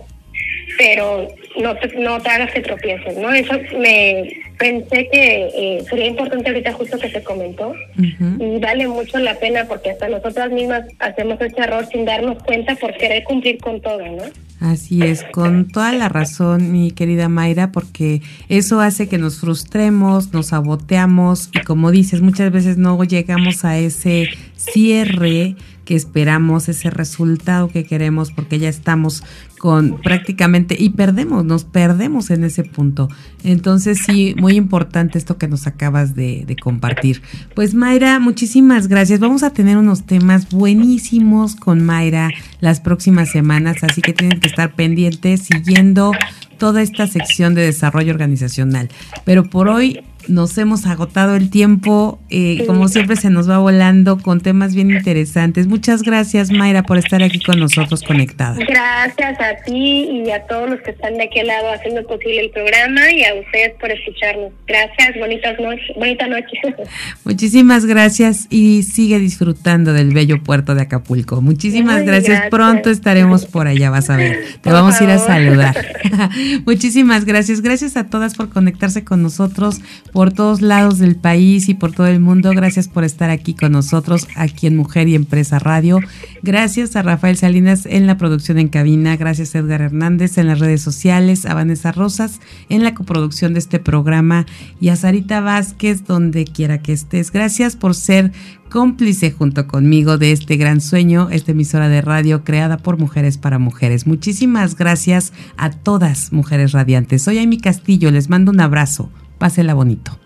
pero no te, no te hagas que tropieces, ¿no? Eso me pensé que eh, sería importante ahorita justo que se comentó y vale mucho la pena porque hasta nosotras mismas hacemos ese error sin darnos cuenta por querer cumplir con todo, ¿no? Así es, con toda la razón, mi querida Mayra, porque eso hace que nos frustremos, nos saboteamos y como dices, muchas veces no llegamos a ese cierre que esperamos, ese resultado que queremos, porque ya estamos con prácticamente y perdemos, nos perdemos en ese punto. Entonces sí, muy importante esto que nos acabas de, de, compartir. Pues Mayra, muchísimas gracias. Vamos a tener unos temas buenísimos con Mayra las próximas semanas, así que tienen que estar pendientes siguiendo toda esta sección de desarrollo organizacional. Pero por hoy nos hemos agotado el tiempo, eh, como siempre se nos va volando con temas bien interesantes. Muchas gracias Mayra por estar aquí con nosotros conectada. Gracias a ti y a todos los que están de aquel lado haciendo posible el programa y a ustedes por escucharnos. Gracias, bonitas noches, bonita noche. Muchísimas gracias y sigue disfrutando del bello puerto de Acapulco. Muchísimas gracias. Pronto estaremos por allá, vas a ver. Te vamos a ir a saludar. Muchísimas gracias. Gracias a todas por conectarse con nosotros por todos lados del país y por todo el mundo. Gracias por estar aquí con nosotros, aquí en Mujer y Empresa Radio. Gracias a Rafael Salinas en la producción en cabina. Gracias a Edgar Hernández en las redes sociales, a Vanessa Rosas en la coproducción de este programa y a Sarita Vázquez donde quiera que estés. Gracias por ser cómplice junto conmigo de este gran sueño, esta emisora de radio creada por mujeres para mujeres. Muchísimas gracias a todas mujeres radiantes. Soy Amy Castillo, les mando un abrazo. Pásela bonito.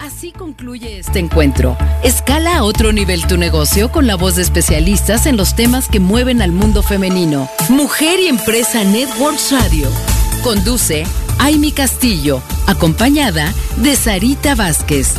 Así concluye este encuentro. Escala a otro nivel tu negocio con la voz de especialistas en los temas que mueven al mundo femenino. Mujer y Empresa Networks Radio. Conduce Amy Castillo, acompañada de Sarita Vázquez.